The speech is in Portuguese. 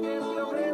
eu, eu, eu.